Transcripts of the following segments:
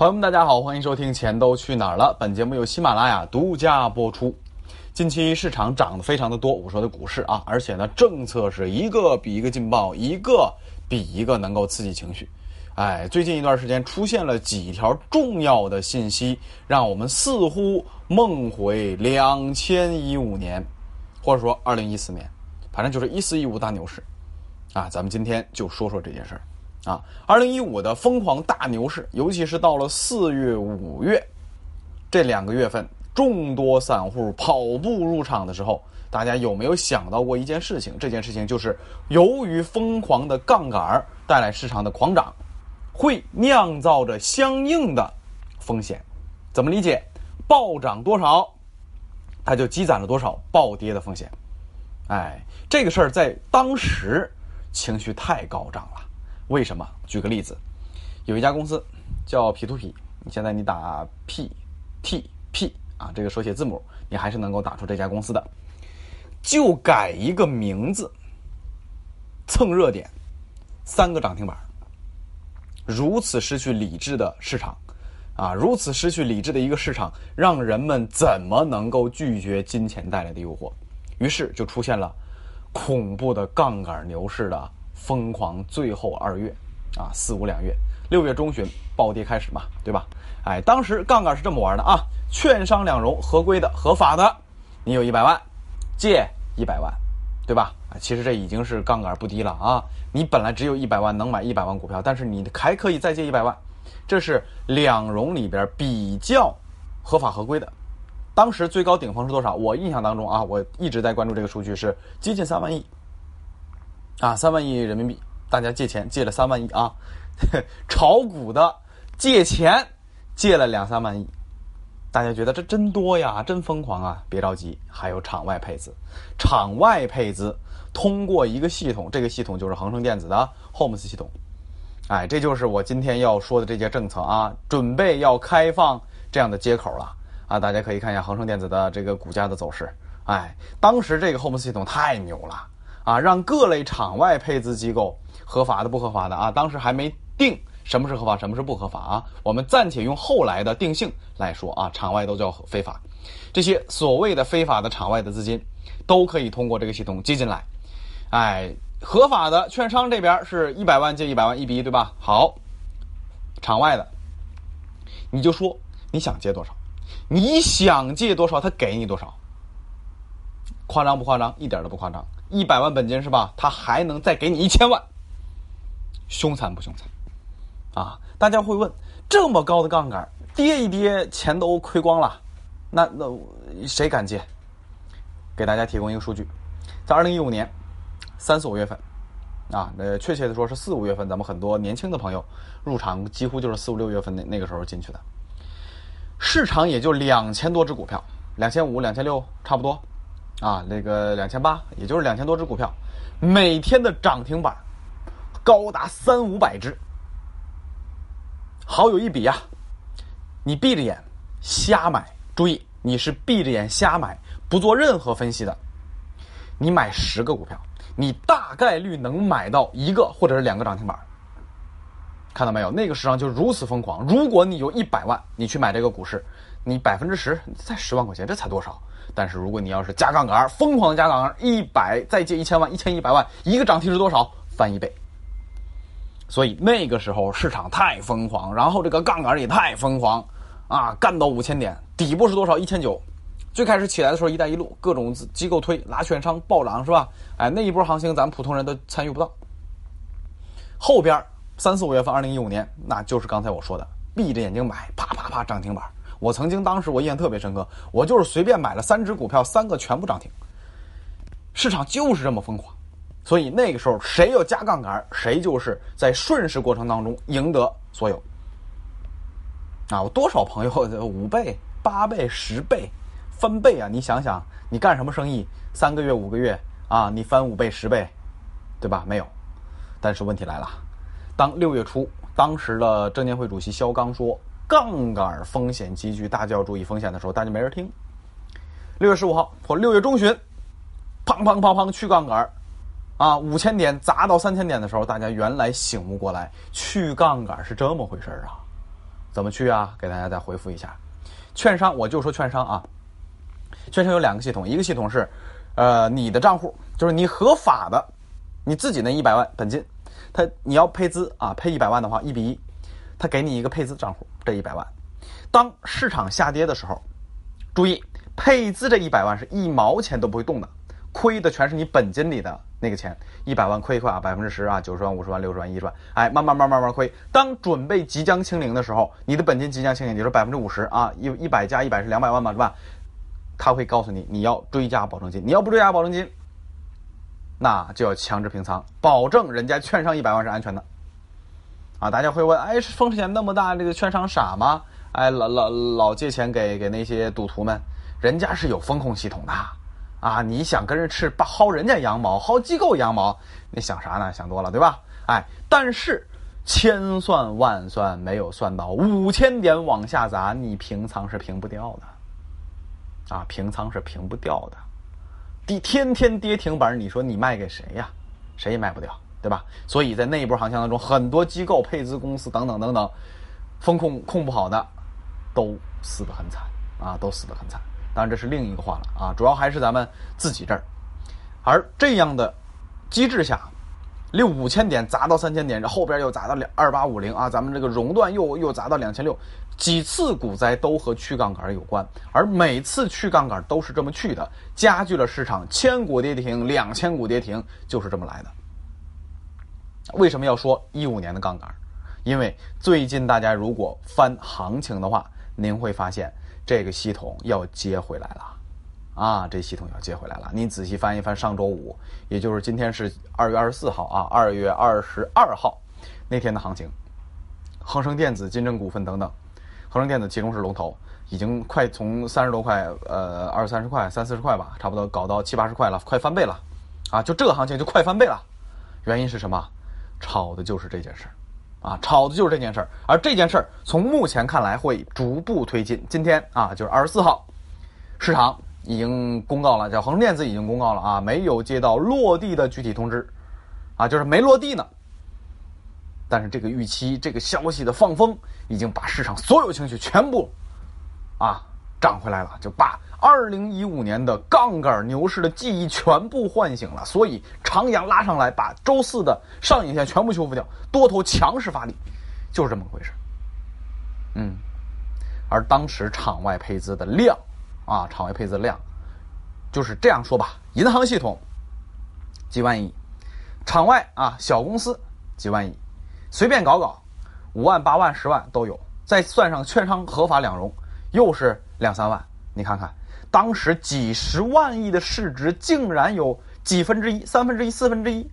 朋友们，大家好，欢迎收听《钱都去哪儿了》。本节目由喜马拉雅独家播出。近期市场涨得非常的多，我说的股市啊，而且呢，政策是一个比一个劲爆，一个比一个能够刺激情绪。哎，最近一段时间出现了几条重要的信息，让我们似乎梦回两千一五年，或者说二零一四年，反正就是一四一五大牛市。啊，咱们今天就说说这件事儿。啊，二零一五的疯狂大牛市，尤其是到了四月、五月这两个月份，众多散户跑步入场的时候，大家有没有想到过一件事情？这件事情就是由于疯狂的杠杆带来市场的狂涨，会酿造着相应的风险。怎么理解？暴涨多少，它就积攒了多少暴跌的风险。哎，这个事儿在当时情绪太高涨了。为什么？举个例子，有一家公司叫 P to P，现在你打 P T P 啊，这个手写字母，你还是能够打出这家公司的。就改一个名字，蹭热点，三个涨停板，如此失去理智的市场，啊，如此失去理智的一个市场，让人们怎么能够拒绝金钱带来的诱惑？于是就出现了恐怖的杠杆牛市的。疯狂最后二月，啊四五两月，六月中旬暴跌开始嘛，对吧？哎，当时杠杆是这么玩的啊，券商两融合规的、合法的，你有一百万，借一百万，对吧？啊，其实这已经是杠杆不低了啊。你本来只有一百万能买一百万股票，但是你还可以再借一百万，这是两融里边比较合法合规的。当时最高顶峰是多少？我印象当中啊，我一直在关注这个数据是接近三万亿。啊，三万亿人民币，大家借钱借了三万亿啊！炒股的借钱借了两三万亿，大家觉得这真多呀，真疯狂啊！别着急，还有场外配资。场外配资通过一个系统，这个系统就是恒生电子的 HOMES 系统。哎，这就是我今天要说的这些政策啊，准备要开放这样的接口了啊！大家可以看一下恒生电子的这个股价的走势。哎，当时这个 HOMES 系统太牛了。啊，让各类场外配资机构合法的、不合法的啊，当时还没定什么是合法，什么是不合法啊。我们暂且用后来的定性来说啊，场外都叫非法。这些所谓的非法的场外的资金，都可以通过这个系统接进来。哎，合法的券商这边是一百万借一百万一比一，对吧？好，场外的，你就说你想借多少，你想借多少，他给你多少。夸张不夸张？一点都不夸张。一百万本金是吧？他还能再给你一千万，凶残不凶残？啊！大家会问，这么高的杠杆，跌一跌钱都亏光了，那那谁敢借？给大家提供一个数据，在二零一五年三四五月份，啊，呃，确切的说是四五月份，咱们很多年轻的朋友入场几乎就是四五六月份那那个时候进去的，市场也就两千多只股票，两千五、两千六差不多。啊，那个两千八，也就是两千多只股票，每天的涨停板高达三五百只，好有一笔呀！你闭着眼瞎买，注意你是闭着眼瞎买，不做任何分析的。你买十个股票，你大概率能买到一个或者是两个涨停板。看到没有？那个市场就如此疯狂。如果你有一百万，你去买这个股市，你百分之十才十万块钱，这才多少？但是如果你要是加杠杆，疯狂的加杠杆，一百再借一千万，一千一百万，一个涨停是多少？翻一倍。所以那个时候市场太疯狂，然后这个杠杆也太疯狂，啊，干到五千点，底部是多少？一千九。最开始起来的时候，一带一路各种机构推，拉券商暴涨是吧？哎，那一波行情咱们普通人都参与不到。后边三四五月份，二零一五年，那就是刚才我说的，闭着眼睛买，啪啪啪涨停板。我曾经当时我印象特别深刻，我就是随便买了三只股票，三个全部涨停。市场就是这么疯狂，所以那个时候谁要加杠杆，谁就是在顺势过程当中赢得所有。啊，我多少朋友的五倍、八倍、十倍翻倍啊！你想想，你干什么生意？三个月、五个月啊，你翻五倍、十倍，对吧？没有。但是问题来了，当六月初，当时的证监会主席肖钢说。杠杆风险集聚，大家要注意风险的时候，大家没人听。六月十五号或六月中旬，砰砰砰砰去杠杆啊，五千点砸到三千点的时候，大家原来醒悟过来，去杠杆是这么回事啊，怎么去啊？给大家再回复一下。券商我就说券商啊，券商有两个系统，一个系统是，呃，你的账户就是你合法的，你自己那一百万本金，他你要配资啊，配一百万的话一比一，他给你一个配资账户这一百万，当市场下跌的时候，注意配资这一百万是一毛钱都不会动的，亏的全是你本金里的那个钱，一百万亏一块啊，百分之十啊，九十万、五十万、六十万、一十万，哎，慢慢慢慢慢亏。当准备即将清零的时候，你的本金即将清零，你说百分之五十啊，一一百加一百是两百万嘛，是吧？他会告诉你你要追加保证金，你要不追加保证金，那就要强制平仓，保证人家券商一百万是安全的。啊，大家会问，哎，风险那么大，这个券商傻吗？哎，老老老借钱给给那些赌徒们，人家是有风控系统的。啊，你想跟人吃薅人家羊毛，薅机构羊毛，你想啥呢？想多了，对吧？哎，但是千算万算没有算到五千点往下砸，你平仓是平不掉的。啊，平仓是平不掉的。跌天天跌停板，你说你卖给谁呀？谁也卖不掉，对吧？所以在那一波行情当中，很多机构、配资公司等等等等，风控控不好的，都死得很惨啊，都死得很惨。当然这是另一个话了啊，主要还是咱们自己这儿。而这样的机制下，六五千点砸到三千点，这后边又砸到两二八五零啊，咱们这个熔断又又砸到两千六，几次股灾都和去杠杆有关，而每次去杠杆都是这么去的，加剧了市场千股跌停、两千股跌停，就是这么来的。为什么要说一五年的杠杆？因为最近大家如果翻行情的话，您会发现。这个系统要接回来了，啊，这系统要接回来了。你仔细翻一翻上周五，也就是今天是二月二十四号啊，二月二十二号那天的行情，恒生电子、金正股份等等，恒生电子其中是龙头，已经快从三十多块，呃，二三十块、三四十块吧，差不多搞到七八十块了，快翻倍了，啊，就这个行情就快翻倍了。原因是什么？炒的就是这件事儿。啊，炒的就是这件事儿，而这件事儿从目前看来会逐步推进。今天啊，就是二十四号，市场已经公告了，叫恒生电子已经公告了啊，没有接到落地的具体通知，啊，就是没落地呢。但是这个预期、这个消息的放风，已经把市场所有情绪全部啊涨回来了，就把。二零一五年的杠杆牛市的记忆全部唤醒了，所以长阳拉上来，把周四的上影线全部修复掉，多头强势发力，就是这么回事。嗯，而当时场外配资的量，啊，场外配资量，就是这样说吧，银行系统几万亿，场外啊小公司几万亿，随便搞搞，五万、八万、十万都有，再算上券商合法两融，又是两三万，你看看。当时几十万亿的市值，竟然有几分之一、三分之一、四分之一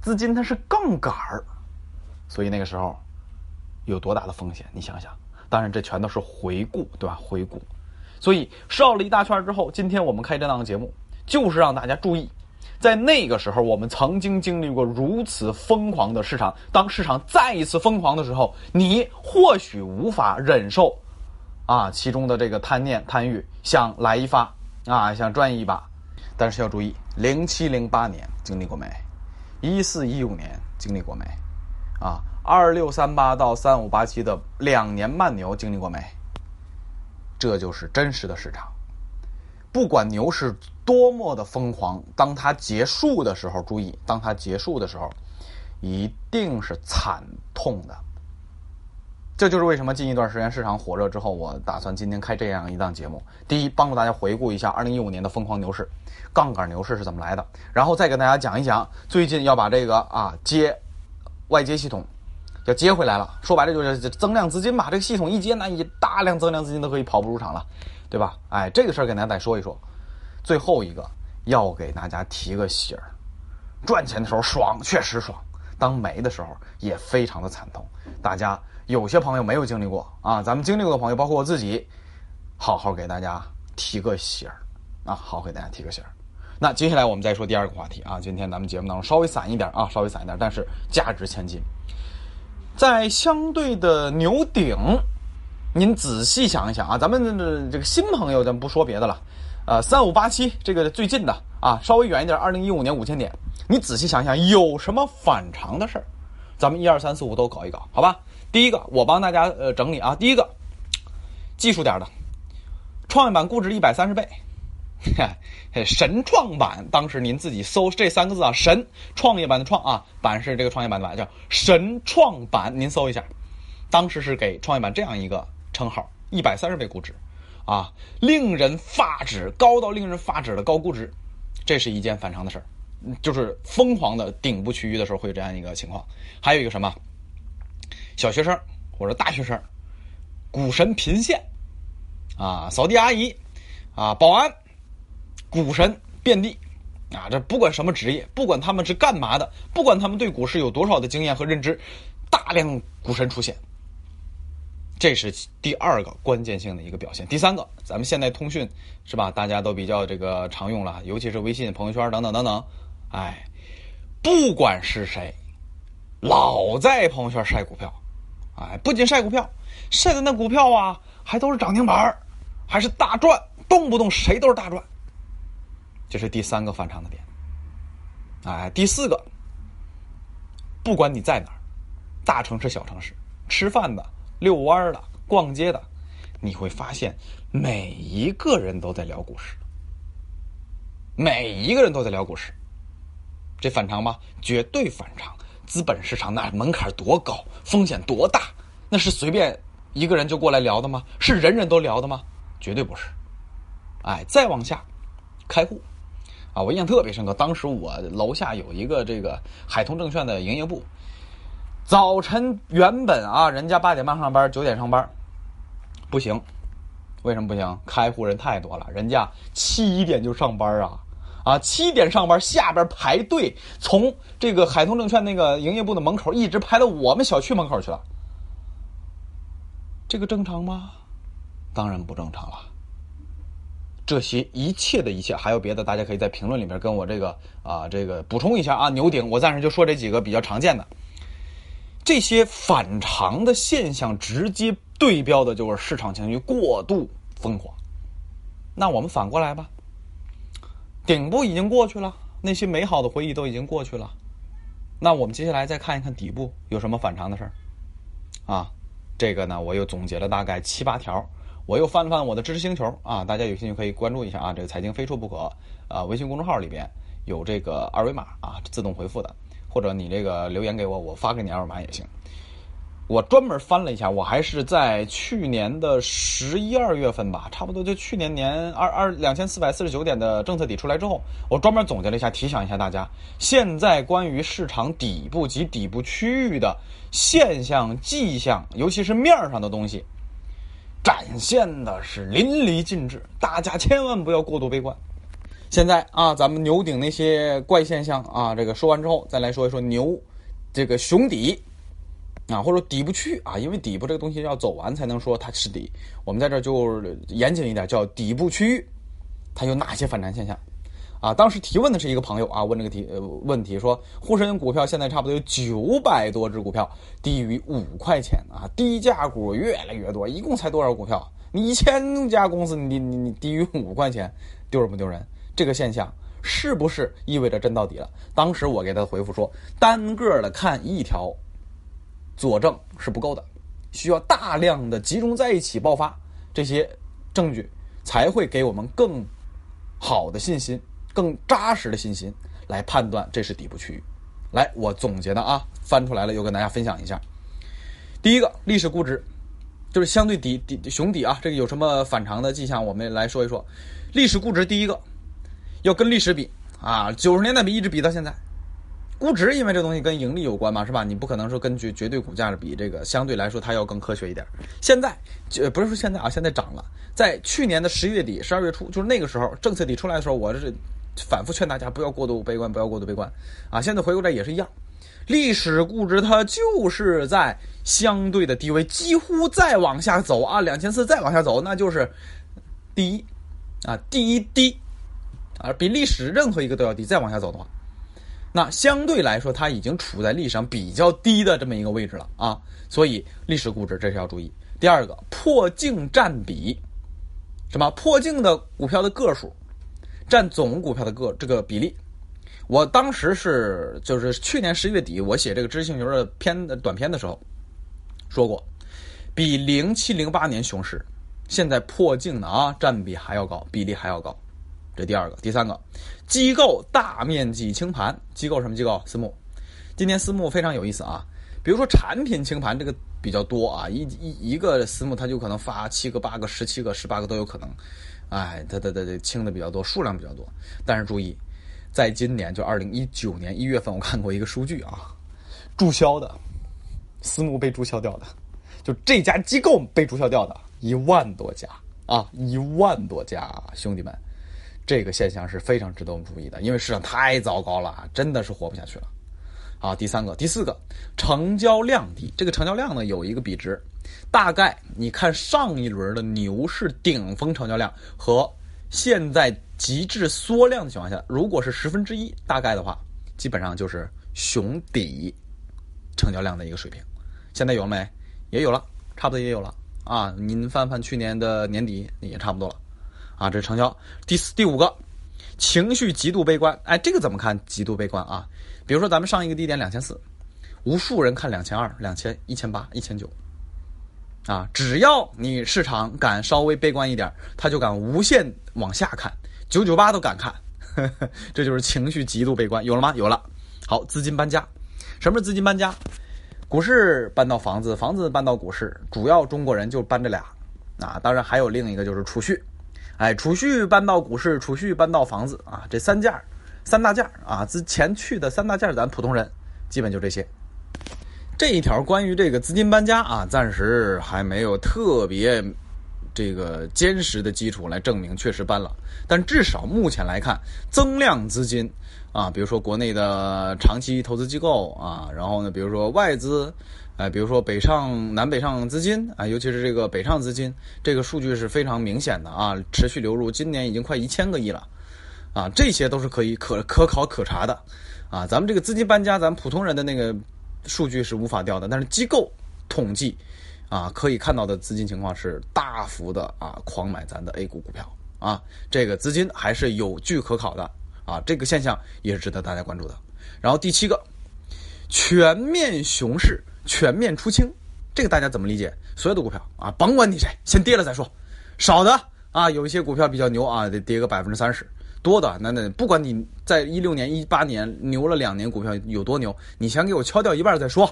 资金，它是杠杆儿，所以那个时候有多大的风险？你想想。当然，这全都是回顾，对吧？回顾。所以绕了一大圈之后，今天我们开这档节目，就是让大家注意，在那个时候，我们曾经经历过如此疯狂的市场。当市场再一次疯狂的时候，你或许无法忍受。啊，其中的这个贪念、贪欲，想来一发啊，想赚一把，但是要注意，零七零八年经历过没？一四一五年经历过没？啊，二六三八到三五八七的两年慢牛经历过没？这就是真实的市场。不管牛市多么的疯狂，当它结束的时候，注意，当它结束的时候，一定是惨痛的。这就是为什么近一段时间市场火热之后，我打算今天开这样一档节目。第一，帮助大家回顾一下2015年的疯狂牛市，杠杆牛市是怎么来的，然后再给大家讲一讲最近要把这个啊接外接系统要接回来了。说白了就是增量资金嘛，这个系统一接，那以大量增量资金都可以跑步入场了，对吧？哎，这个事儿给大家再说一说。最后一个要给大家提个醒儿：赚钱的时候爽，确实爽；当没的时候也非常的惨痛。大家。有些朋友没有经历过啊，咱们经历过的朋友，包括我自己，好好给大家提个醒儿啊，好给大家提个醒儿。那接下来我们再说第二个话题啊，今天咱们节目当中稍微散一点啊，稍微散一点，但是价值千金。在相对的牛顶，您仔细想一想啊，咱们的这个新朋友咱不说别的了，呃，三五八七这个最近的啊，稍微远一点，二零一五年五千点，你仔细想想有什么反常的事儿？咱们一二三四五都搞一搞，好吧？第一个，我帮大家呃整理啊，第一个技术点的，创业板估值一百三十倍，神创板，当时您自己搜这三个字啊，神创业板的创啊，板是这个创业板的板，叫神创板，您搜一下，当时是给创业板这样一个称号，一百三十倍估值。啊，令人发指，高到令人发指的高估值，这是一件反常的事儿，就是疯狂的顶部区域的时候会有这样一个情况。还有一个什么，小学生或者大学生，股神频现，啊，扫地阿姨，啊，保安，股神遍地，啊，这不管什么职业，不管他们是干嘛的，不管他们对股市有多少的经验和认知，大量股神出现。这是第二个关键性的一个表现。第三个，咱们现在通讯是吧？大家都比较这个常用了，尤其是微信、朋友圈等等等等。哎，不管是谁，老在朋友圈晒股票，哎，不仅晒股票，晒的那股票啊，还都是涨停板还是大赚，动不动谁都是大赚。这是第三个反常的点。哎，第四个，不管你在哪儿，大城市、小城市，吃饭的。遛弯的、逛街的，你会发现每一个人都在聊股市，每一个人都在聊股市，这反常吗？绝对反常。资本市场那门槛多高，风险多大？那是随便一个人就过来聊的吗？是人人都聊的吗？绝对不是。哎，再往下，开户啊，我印象特别深刻。当时我楼下有一个这个海通证券的营业部。早晨原本啊，人家八点半上班，九点上班，不行，为什么不行？开户人太多了，人家七点就上班啊，啊，七点上班，下边排队，从这个海通证券那个营业部的门口一直排到我们小区门口去了，这个正常吗？当然不正常了。这些一切的一切，还有别的，大家可以在评论里面跟我这个啊，这个补充一下啊。牛顶，我暂时就说这几个比较常见的。这些反常的现象直接对标的就是市场情绪过度疯狂。那我们反过来吧，顶部已经过去了，那些美好的回忆都已经过去了。那我们接下来再看一看底部有什么反常的事儿啊？这个呢，我又总结了大概七八条，我又翻了翻我的知识星球啊，大家有兴趣可以关注一下啊。这个财经非说不可啊，微信公众号里边有这个二维码啊，自动回复的。或者你这个留言给我，我发给你二维码也行。我专门翻了一下，我还是在去年的十一二月份吧，差不多就去年年二二两千四百四十九点的政策底出来之后，我专门总结了一下，提醒一下大家，现在关于市场底部及底部区域的现象迹象，尤其是面上的东西，展现的是淋漓尽致，大家千万不要过度悲观。现在啊，咱们牛顶那些怪现象啊，这个说完之后，再来说一说牛这个熊底啊，或者底部区啊，因为底部这个东西要走完才能说它是底。我们在这儿就严谨一点，叫底部区域，它有哪些反弹现象啊？当时提问的是一个朋友啊，问这个题呃问题说，沪深股票现在差不多有九百多只股票低于五块钱啊，低价股越来越多，一共才多少股票？你一千家公司，你你你低于五块钱，丢人不丢人？这个现象是不是意味着真到底了？当时我给他回复说，单个的看一条佐证是不够的，需要大量的集中在一起爆发这些证据，才会给我们更好的信心、更扎实的信心来判断这是底部区域。来，我总结的啊，翻出来了，又跟大家分享一下。第一个，历史估值就是相对底底熊底啊，这个有什么反常的迹象？我们来说一说历史估值。第一个。要跟历史比啊，九十年代比一直比到现在，估值因为这东西跟盈利有关嘛，是吧？你不可能说根据绝对股价比，这个相对来说它要更科学一点。现在就不是说现在啊，现在涨了。在去年的十一月底、十二月初，就是那个时候政策底出来的时候，我是反复劝大家不要过度悲观，不要过度悲观啊。现在回过来也是一样，历史估值它就是在相对的低位，几乎再往下走啊，两千四再往下走，那就是第一啊，第一低。啊比历史任何一个都要低，再往下走的话，那相对来说它已经处在历史上比较低的这么一个位置了啊，所以历史估值这是要注意。第二个破净占比，什么破净的股票的个数占总股票的个这个比例，我当时是就是去年十一月底我写这个知识星球的篇短篇的时候，说过，比零七零八年熊市，现在破净的啊，占比还要高，比例还要高。这第二个，第三个，机构大面积清盘，机构什么机构？私募。今年私募非常有意思啊，比如说产品清盘这个比较多啊，一一一个私募它就可能发七个、八个、十七个、十八个都有可能，哎，它它它它清的比较多，数量比较多。但是注意，在今年就二零一九年一月份，我看过一个数据啊，注销的私募被注销掉的，就这家机构被注销掉的一万多家啊，一万多家，兄弟们。这个现象是非常值得我们注意的，因为市场太糟糕了，真的是活不下去了。好，第三个、第四个，成交量低。这个成交量呢有一个比值，大概你看上一轮的牛市顶峰成交量和现在极致缩量的情况下，如果是十分之一，大概的话，基本上就是熊底成交量的一个水平。现在有了没？也有了，差不多也有了啊。您翻翻去年的年底也差不多了。啊，这是成交。第四、第五个，情绪极度悲观。哎，这个怎么看？极度悲观啊？比如说，咱们上一个低点两千四，无数人看两千二、两千、一千八、一千九。啊，只要你市场敢稍微悲观一点，他就敢无限往下看，九九八都敢看呵呵。这就是情绪极度悲观。有了吗？有了。好，资金搬家。什么是资金搬家？股市搬到房子，房子搬到股市，主要中国人就搬这俩。啊，当然还有另一个就是储蓄。哎，储蓄搬到股市，储蓄搬到房子啊，这三件三大件啊，之前去的三大件咱普通人基本就这些。这一条关于这个资金搬家啊，暂时还没有特别这个坚实的基础来证明确实搬了，但至少目前来看，增量资金啊，比如说国内的长期投资机构啊，然后呢，比如说外资。哎，比如说北上、南北上资金啊，尤其是这个北上资金，这个数据是非常明显的啊，持续流入，今年已经快一千个亿了，啊，这些都是可以可可考可查的，啊，咱们这个资金搬家，咱们普通人的那个数据是无法调的，但是机构统计啊，可以看到的资金情况是大幅的啊狂买咱的 A 股股票啊，这个资金还是有据可考的啊，这个现象也是值得大家关注的。然后第七个，全面熊市。全面出清，这个大家怎么理解？所有的股票啊，甭管你谁，先跌了再说。少的啊，有一些股票比较牛啊，得跌个百分之三十。多的那那不管你在一六年、一八年牛了两年股票有多牛，你先给我敲掉一半再说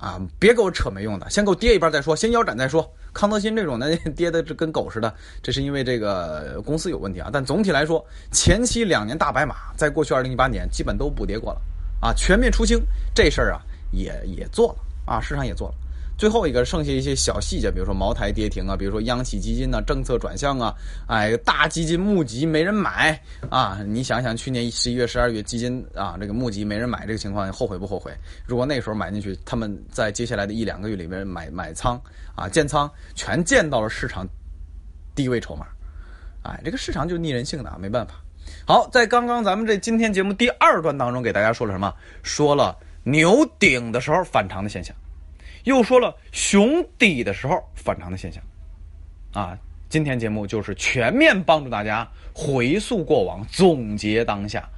啊！别给我扯没用的，先给我跌一半再说，先腰斩再说。康德新这种呢 跌的这跟狗似的，这是因为这个公司有问题啊。但总体来说，前期两年大白马，在过去二零一八年基本都补跌过了啊。全面出清这事儿啊。也也做了啊，市场也做了。最后一个剩下一些小细节，比如说茅台跌停啊，比如说央企基金呢政策转向啊，哎，大基金募集没人买啊。你想想去年十一月、十二月基金啊，这个募集没人买这个情况，后悔不后悔？如果那时候买进去，他们在接下来的一两个月里面买买仓啊建仓，全建到了市场低位筹码，哎，这个市场就逆人性的啊，没办法。好，在刚刚咱们这今天节目第二段当中，给大家说了什么？说了。牛顶的时候反常的现象，又说了熊底的时候反常的现象，啊，今天节目就是全面帮助大家回溯过往，总结当下，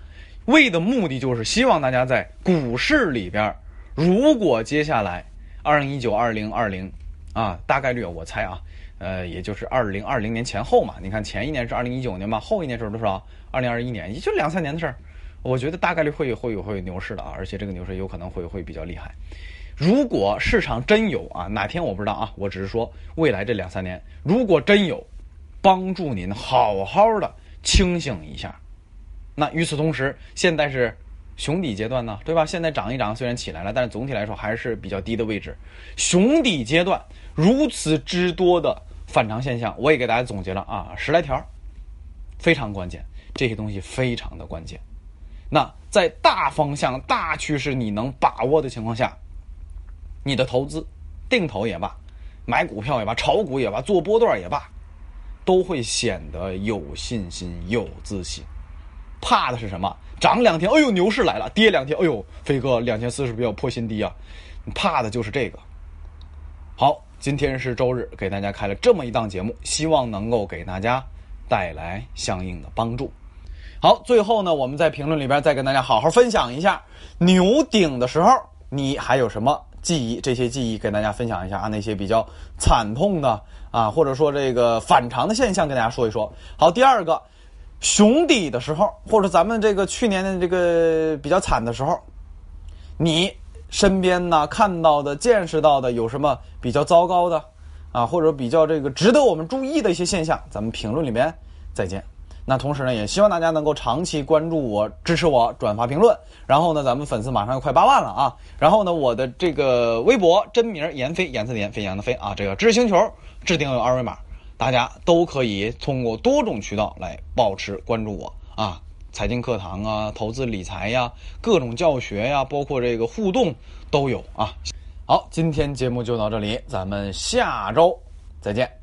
为的目的就是希望大家在股市里边，如果接下来二零一九、二零二零啊，大概率我猜啊，呃，也就是二零二零年前后嘛，你看前一年是二零一九年嘛，后一年是多少？二零二一年，也就两三年的事儿。我觉得大概率会会有会有牛市的啊，而且这个牛市有可能会会比较厉害。如果市场真有啊，哪天我不知道啊，我只是说未来这两三年，如果真有帮助您好好的清醒一下。那与此同时，现在是熊底阶段呢，对吧？现在涨一涨，虽然起来了，但是总体来说还是比较低的位置。熊底阶段如此之多的反常现象，我也给大家总结了啊，十来条，非常关键，这些东西非常的关键。那在大方向、大趋势你能把握的情况下，你的投资、定投也罢，买股票也罢，炒股也罢，做波段也罢，都会显得有信心、有自信。怕的是什么？涨两天，哎呦，牛市来了；跌两天，哎呦，飞哥两千四是不是要破新低啊？怕的就是这个。好，今天是周日，给大家开了这么一档节目，希望能够给大家带来相应的帮助。好，最后呢，我们在评论里边再跟大家好好分享一下牛顶的时候，你还有什么记忆，这些记忆跟大家分享一下啊，那些比较惨痛的啊，或者说这个反常的现象，跟大家说一说。好，第二个，熊底的时候，或者咱们这个去年的这个比较惨的时候，你身边呢看到的、见识到的有什么比较糟糕的啊，或者比较这个值得我们注意的一些现象，咱们评论里面再见。那同时呢，也希望大家能够长期关注我、支持我、转发评论。然后呢，咱们粉丝马上要快八万了啊！然后呢，我的这个微博真名闫飞，颜色的颜，飞扬的飞啊，这个知识星球置顶有二维码，大家都可以通过多种渠道来保持关注我啊。财经课堂啊，投资理财呀，各种教学呀，包括这个互动都有啊。好，今天节目就到这里，咱们下周再见。